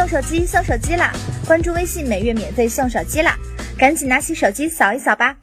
送手机送手机啦！关注微信，每月免费送手机啦！赶紧拿起手机扫一扫吧。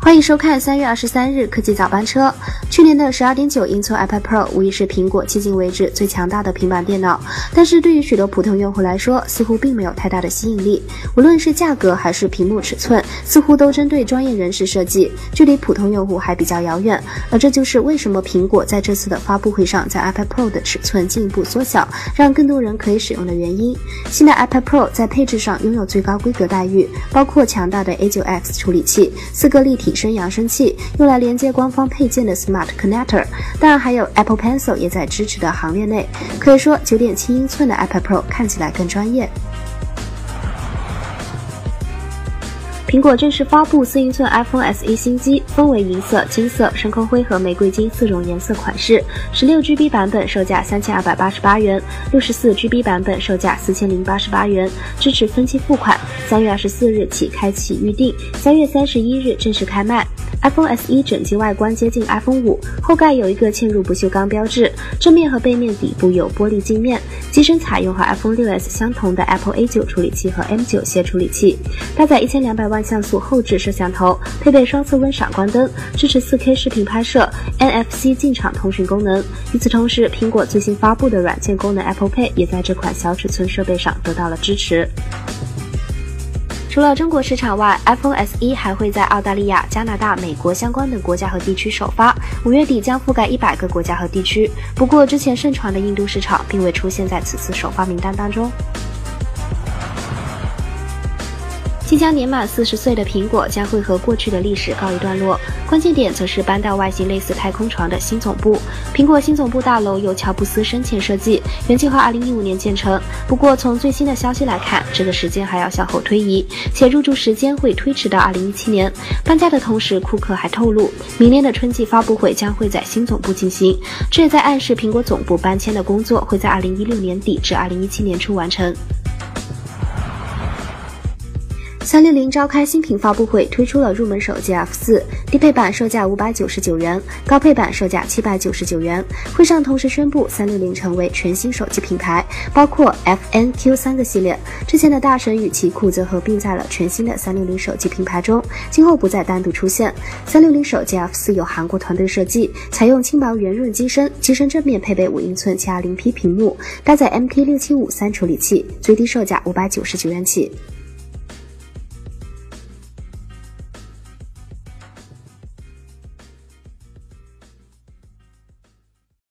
欢迎收看三月二十三日科技早班车。去年的十二点九英寸 iPad Pro 无疑是苹果迄今为止最强大的平板电脑，但是对于许多普通用户来说，似乎并没有太大的吸引力。无论是价格还是屏幕尺寸，似乎都针对专业人士设计，距离普通用户还比较遥远。而这就是为什么苹果在这次的发布会上，在 iPad Pro 的尺寸进一步缩小，让更多人可以使用的原因。新的 iPad Pro 在配置上拥有最高规格待遇，包括强大的 A9X 处理器，四个立体。声扬声器用来连接官方配件的 Smart Connector，当然还有 Apple Pencil 也在支持的行列内。可以说，九点七英寸的 iPad Pro 看起来更专业。苹果正式发布四英寸 iPhone SE 新机，分为银色、金色、深空灰和玫瑰金四种颜色款式。十六 GB 版本售价三千二百八十八元，六十四 GB 版本售价四千零八十八元，支持分期付款。三月二十四日起开启预定，三月三十一日正式开卖。iPhone SE 整机外观接近 iPhone 五，后盖有一个嵌入不锈钢标志，正面和背面底部有玻璃镜面。机身采用和 iPhone 6s 相同的 Apple A9 处理器和 M9 楔处理器，搭载一千两百万。像素后置摄像头，配备双侧温闪光灯，支持 4K 视频拍摄，NFC 进场通讯功能。与此同时，苹果最新发布的软件功能 Apple Pay 也在这款小尺寸设备上得到了支持。除了中国市场外，iPhone SE 还会在澳大利亚、加拿大、美国相关的国家和地区首发，五月底将覆盖一百个国家和地区。不过，之前盛传的印度市场并未出现在此次首发名单当中。即将年满四十岁的苹果将会和过去的历史告一段落，关键点则是搬到外形类似太空船的新总部。苹果新总部大楼由乔布斯生前设计，原计划二零一五年建成。不过从最新的消息来看，这个时间还要向后推移，且入驻时间会推迟到二零一七年。搬家的同时，库克还透露，明年的春季发布会将会在新总部进行，这也在暗示苹果总部搬迁的工作会在二零一六年底至二零一七年初完成。三六零召开新品发布会，推出了入门手机 F 四，低配版售价五百九十九元，高配版售价七百九十九元。会上同时宣布，三六零成为全新手机品牌，包括 FNQ 三个系列。之前的大神与奇酷则合并在了全新的三六零手机品牌中，今后不再单独出现。三六零手机 F 四由韩国团队设计，采用轻薄圆润机身，机身正面配备五英寸 720P 屏幕，搭载 MT 六七五三处理器，最低售价五百九十九元起。